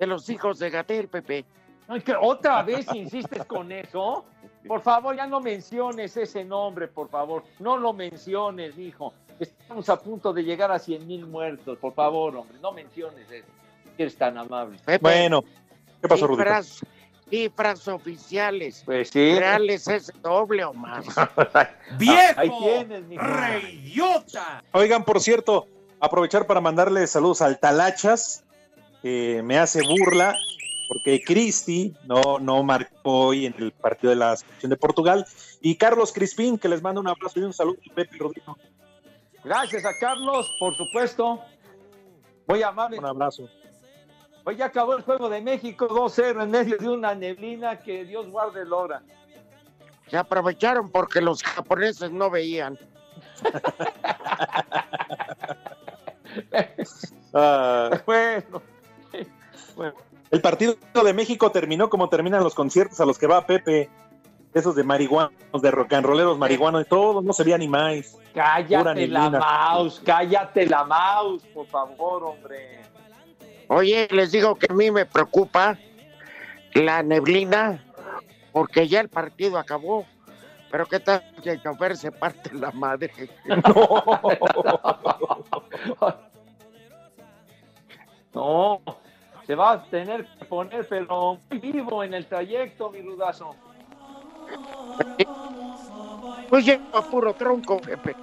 de los hijos de Gatel, Pepe. Ay, que ¿Otra vez insistes con eso? Por favor, ya no menciones ese nombre, por favor. No lo menciones, hijo. Estamos a punto de llegar a 100 mil muertos. Por favor, hombre, no menciones eso. Si eres tan amable. Bueno, ¿qué pasó, Rudito? Cifras, cifras oficiales. Pues sí. Reales es doble o más. ¡Viejo! Ahí tienes, mi ¡Reyota! Oigan, por cierto, aprovechar para mandarle saludos al Talachas, que me hace burla, porque Cristi no, no marcó hoy en el partido de la selección de Portugal, y Carlos Crispín, que les manda un abrazo y un saludo, Pepe y Rodrigo. Gracias a Carlos, por supuesto. Muy amable. Un abrazo. Hoy ya acabó el juego de México 2-0 en medio de una neblina que Dios guarde el hora. Se aprovecharon porque los japoneses no veían. Ah, Bueno. el partido de México terminó como terminan los conciertos a los que va Pepe, esos de marihuanos, de rock and rolleros marihuanos, y todos, no se veía ni más. Cállate la mouse, cállate la mouse, por favor, hombre. Oye, les digo que a mí me preocupa la neblina porque ya el partido acabó. Pero qué tal que el chofer se parte la madre. No, se va a tener que poner, pero muy vivo en el trayecto, mi rudazo. Pues lleva puro tronco, Pepe.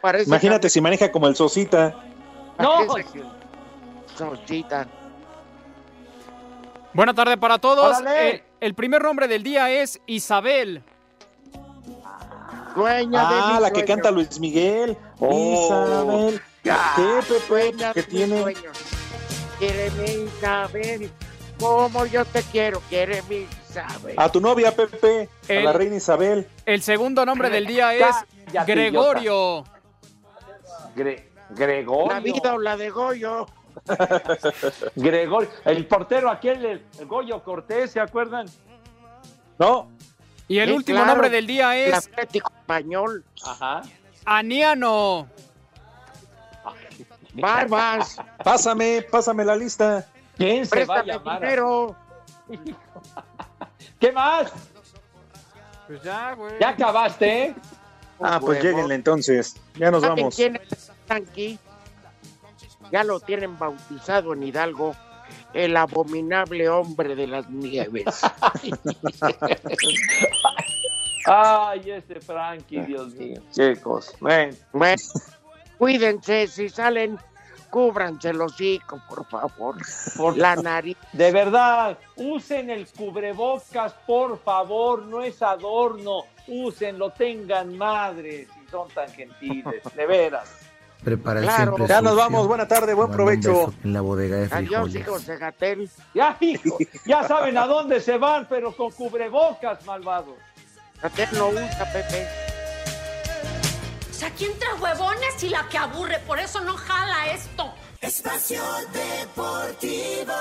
Parece Imagínate si maneja como el Sosita. No, Sosita. Buena tarde para todos. Eh, el primer nombre del día es Isabel. Dueña de Ah, mis la que canta Luis Miguel. Oh. Isabel. Ya, ¿Qué, Pepe? ¿Qué tiene? mi Isabel. Como yo te quiero, quiere mi Isabel. A tu novia, Pepe, a El- la reina Isabel. El segundo nombre del día es Cállate, Gregorio. Gre- Gregorio. La vida o la de Goyo. Gregorio. El portero aquel, el, el Goyo Cortés, ¿se acuerdan? No. Y el Sí, último claro, nombre del día El es Atlético Español. Ajá. Aniano. Barbas. Pásame, pásame la lista. ¿Quién se va a llamar? dinero. ¿Qué más? Pues ya, güey. ¿Ya acabaste? eh? Ah, pues lleguenle entonces. Ya nos ¿Saben vamos. quién es aquí? Ya lo tienen bautizado en Hidalgo. El abominable hombre de las nieves. Ay, ese Frankie, Dios mío. Chicos, ven. Bueno, cuídense, si salen, cúbranse el hocico, por favor. Por- La nariz. De verdad, usen el cubrebocas, por favor, no es adorno. Úsenlo, tengan madres si son tan gentiles, de veras. Prepara el Claro. Ya nos vamos. Buena tarde, buen provecho. En la bodega de Adiós, frijoles. hijos de Gatel. Ya, hijo, ya saben a dónde se van, pero con cubrebocas, malvados. Gatel no usa, Pepe. O sea, aquí entra huevones y la que aburre, por eso no jala esto. Espacio Deportivo.